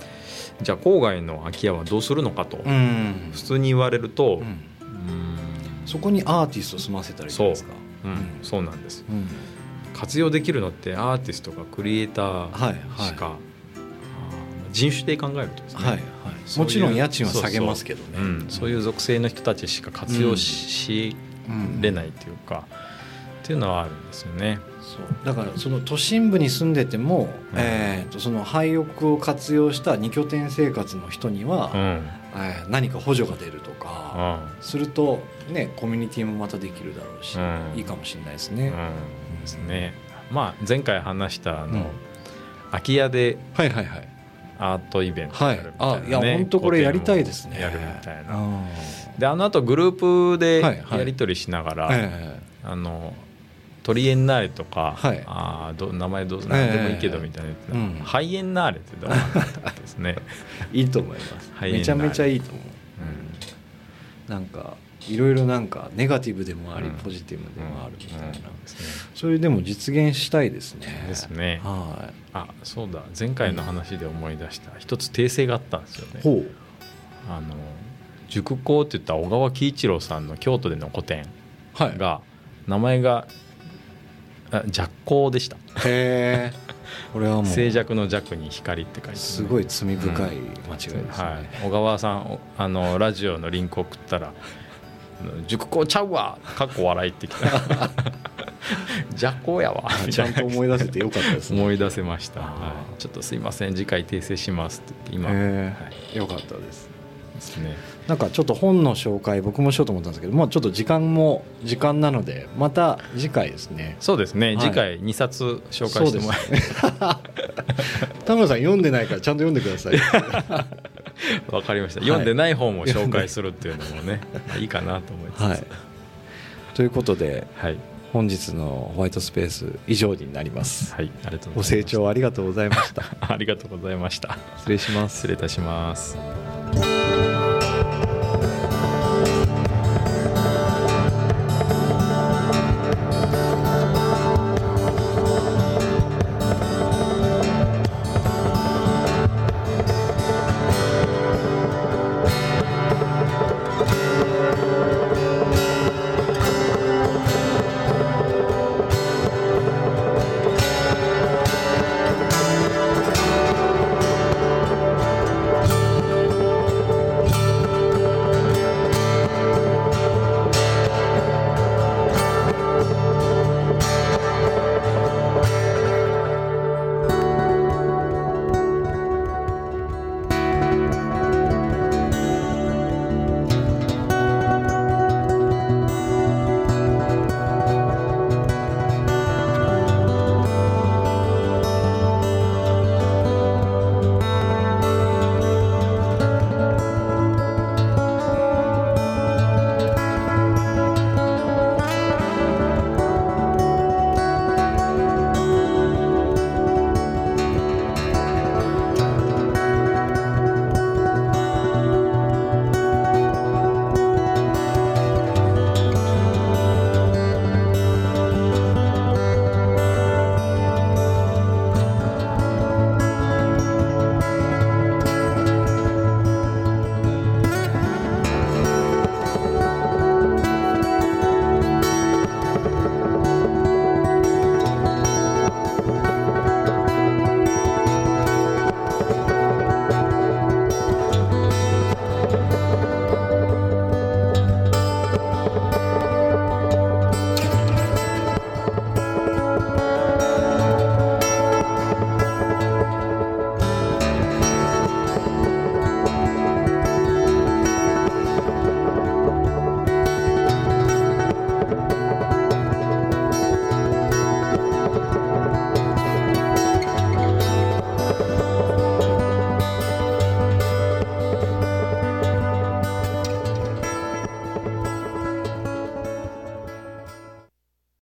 じゃあ郊外の空き家はどうするのかと、いうん。普通に言われると、うん。うん。そこにアーティスト住ませたらいですか。う。ん。うん。そうなんです。うん。活用できるのってアーティストかクリエイタはいはい。ーしか人種で考えるとですね、はいはい。もちろん家賃は下げますけどね。そういう属性の人たちしか活用しうんれないというか、っていうのはあるんですよね。そう。だからその都心部に住んでても、うん。えー、とその廃屋を活用した二拠点生活の人には、うん。えー何か補助が出るとか、するとねコミュニティもまたできるだろうし、うん。いいかもしれないですね。うん。うん。ですね。まあ前回話したあの、うん。空き家ではいはいはい。アートイベントはい。やるみたいな、ね。あいや本当これやりたいですね。やるみたいな。うん。であの後グループではいはい。やり取りしながら、えあのトリエンナーレとか、はい。あーど名前どう何でもいいけどみたいな、うん。ハイエンナーレってどうなんですね、え いいと思います。はいめちゃめちゃいいと思う。うん。なんかいろいろなんかネガティブでもあり、うんポジティブでもあるみたいな、うんですねそれでも実現したいですね。ですねはあそうだ前回の話で思い出した一つ訂正があったんですよねい。ほう。あの塾校って言った小川喜一郎さんの京都での個展はい。が名前があ弱光でしたへえ。これはもう静寂の弱に光って書いてね、すごい罪深い間違いですね。はい、小川さんおあのラジオのリンク送ったら「塾校ちゃうわ!」かっこ笑いってきた「弱光やわ」みちゃんと思い出せてよかったですね。思い出せました、はい、ちょっとすいません。次回訂正しますって言って今、へはえよかったです。い、ですね。なんかちょっと本の紹介僕もしようと思ったんですけど、もうちょっと時間も時間なのでまた次回ですね。そうですね、はい。次回2冊紹介してもらえそうです。田村さん読んでないからちゃんと読んでください。わかりました、はい読んでない本も紹介するっていうのもね いいかなと思いますはい。ということではい、本日のホワイトスペース以上になります。はい、ありがとうごございます清聴ありがとうございました。ありがとうございました失礼します失。礼いたします